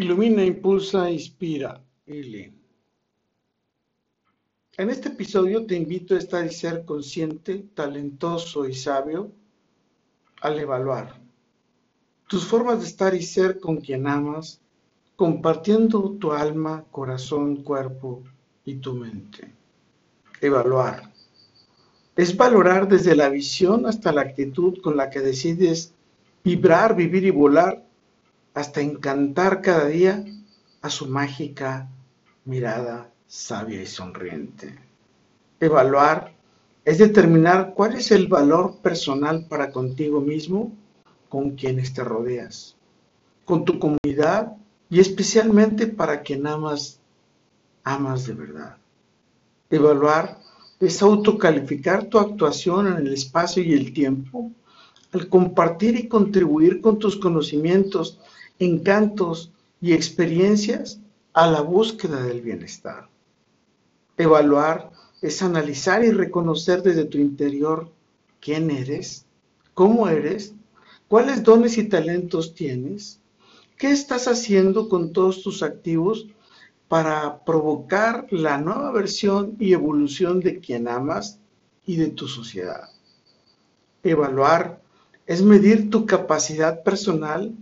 Ilumina, impulsa, inspira. Ili. En este episodio te invito a estar y ser consciente, talentoso y sabio al evaluar tus formas de estar y ser con quien amas, compartiendo tu alma, corazón, cuerpo y tu mente. Evaluar. Es valorar desde la visión hasta la actitud con la que decides vibrar, vivir y volar hasta encantar cada día a su mágica mirada sabia y sonriente. Evaluar es determinar cuál es el valor personal para contigo mismo, con quienes te rodeas, con tu comunidad y especialmente para quien amas, amas de verdad. Evaluar es autocalificar tu actuación en el espacio y el tiempo al compartir y contribuir con tus conocimientos encantos y experiencias a la búsqueda del bienestar. Evaluar es analizar y reconocer desde tu interior quién eres, cómo eres, cuáles dones y talentos tienes, qué estás haciendo con todos tus activos para provocar la nueva versión y evolución de quien amas y de tu sociedad. Evaluar es medir tu capacidad personal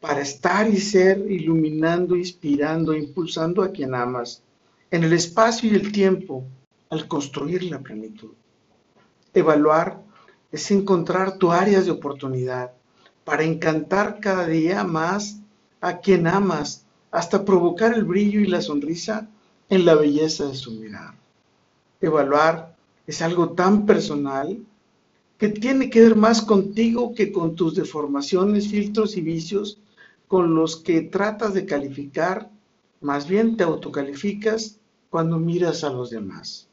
para estar y ser iluminando, inspirando, impulsando a quien amas, en el espacio y el tiempo, al construir la plenitud. Evaluar es encontrar tu áreas de oportunidad para encantar cada día más a quien amas, hasta provocar el brillo y la sonrisa en la belleza de su mirar. Evaluar es algo tan personal que tiene que ver más contigo que con tus deformaciones, filtros y vicios con los que tratas de calificar, más bien te autocalificas cuando miras a los demás.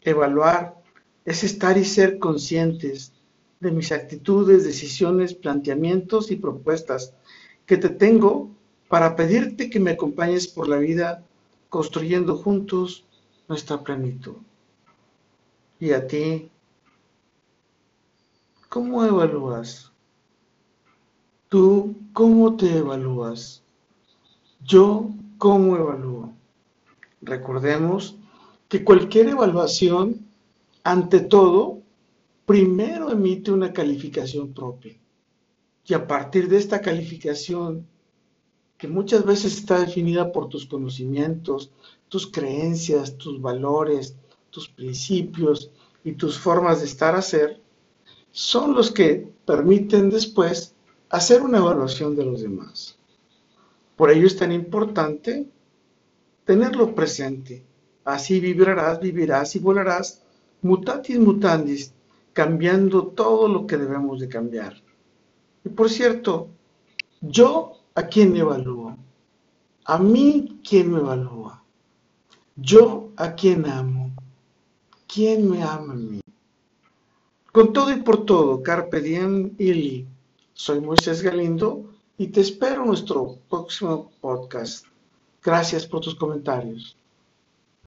Evaluar es estar y ser conscientes de mis actitudes, decisiones, planteamientos y propuestas que te tengo para pedirte que me acompañes por la vida construyendo juntos nuestra plenitud. Y a ti, ¿cómo evalúas? ¿Tú cómo te evalúas? Yo cómo evalúo. Recordemos que cualquier evaluación, ante todo, primero emite una calificación propia. Y a partir de esta calificación, que muchas veces está definida por tus conocimientos, tus creencias, tus valores, tus principios y tus formas de estar a ser, son los que permiten después hacer una evaluación de los demás. Por ello es tan importante tenerlo presente. Así vibrarás, vivirás y volarás mutatis mutandis, cambiando todo lo que debemos de cambiar. Y por cierto, yo a quién me evalúo, a mí quién me evalúa, yo a quién amo, quién me ama a mí. Con todo y por todo, Carpe Diem Ili soy Moisés Galindo y te espero en nuestro próximo podcast. Gracias por tus comentarios.